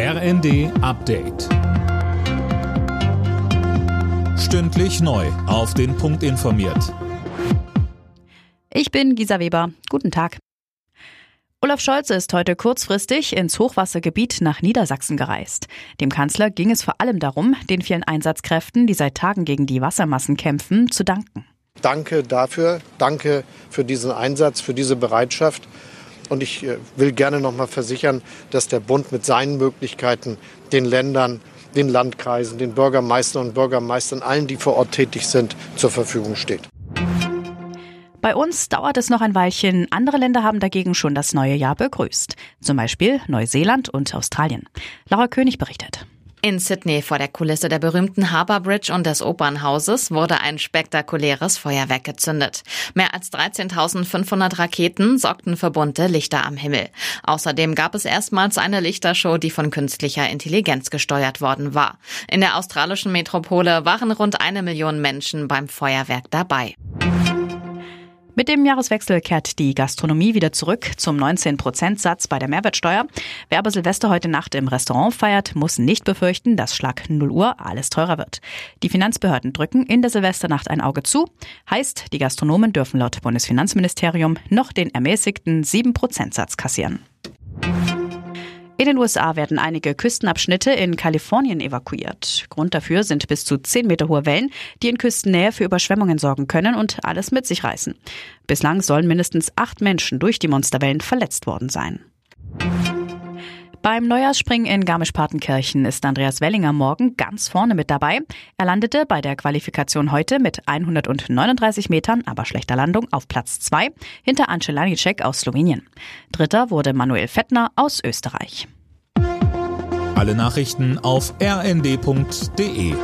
RND Update. Stündlich neu. Auf den Punkt informiert. Ich bin Gisa Weber. Guten Tag. Olaf Scholz ist heute kurzfristig ins Hochwassergebiet nach Niedersachsen gereist. Dem Kanzler ging es vor allem darum, den vielen Einsatzkräften, die seit Tagen gegen die Wassermassen kämpfen, zu danken. Danke dafür, danke für diesen Einsatz, für diese Bereitschaft. Und ich äh, will gerne noch mal versichern, dass der Bund mit seinen Möglichkeiten den Ländern, den Landkreisen, den Bürgermeistern und Bürgermeistern, allen, die vor Ort tätig sind, zur Verfügung steht. Bei uns dauert es noch ein Weilchen. Andere Länder haben dagegen schon das neue Jahr begrüßt. Zum Beispiel Neuseeland und Australien. Laura König berichtet. In Sydney vor der Kulisse der berühmten Harbour Bridge und des Opernhauses wurde ein spektakuläres Feuerwerk gezündet. Mehr als 13.500 Raketen sorgten für bunte Lichter am Himmel. Außerdem gab es erstmals eine Lichtershow, die von künstlicher Intelligenz gesteuert worden war. In der australischen Metropole waren rund eine Million Menschen beim Feuerwerk dabei. Mit dem Jahreswechsel kehrt die Gastronomie wieder zurück zum 19%-Satz bei der Mehrwertsteuer. Wer aber Silvester heute Nacht im Restaurant feiert, muss nicht befürchten, dass Schlag 0 Uhr alles teurer wird. Die Finanzbehörden drücken in der Silvesternacht ein Auge zu. Heißt, die Gastronomen dürfen laut Bundesfinanzministerium noch den ermäßigten 7%-Satz kassieren. In den USA werden einige Küstenabschnitte in Kalifornien evakuiert. Grund dafür sind bis zu 10 Meter hohe Wellen, die in Küstennähe für Überschwemmungen sorgen können und alles mit sich reißen. Bislang sollen mindestens acht Menschen durch die Monsterwellen verletzt worden sein. Beim Neujahrsspringen in Garmisch-Partenkirchen ist Andreas Wellinger morgen ganz vorne mit dabei. Er landete bei der Qualifikation heute mit 139 Metern, aber schlechter Landung, auf Platz 2 hinter Ance Lanicek aus Slowenien. Dritter wurde Manuel Fettner aus Österreich. Alle Nachrichten auf rnd.de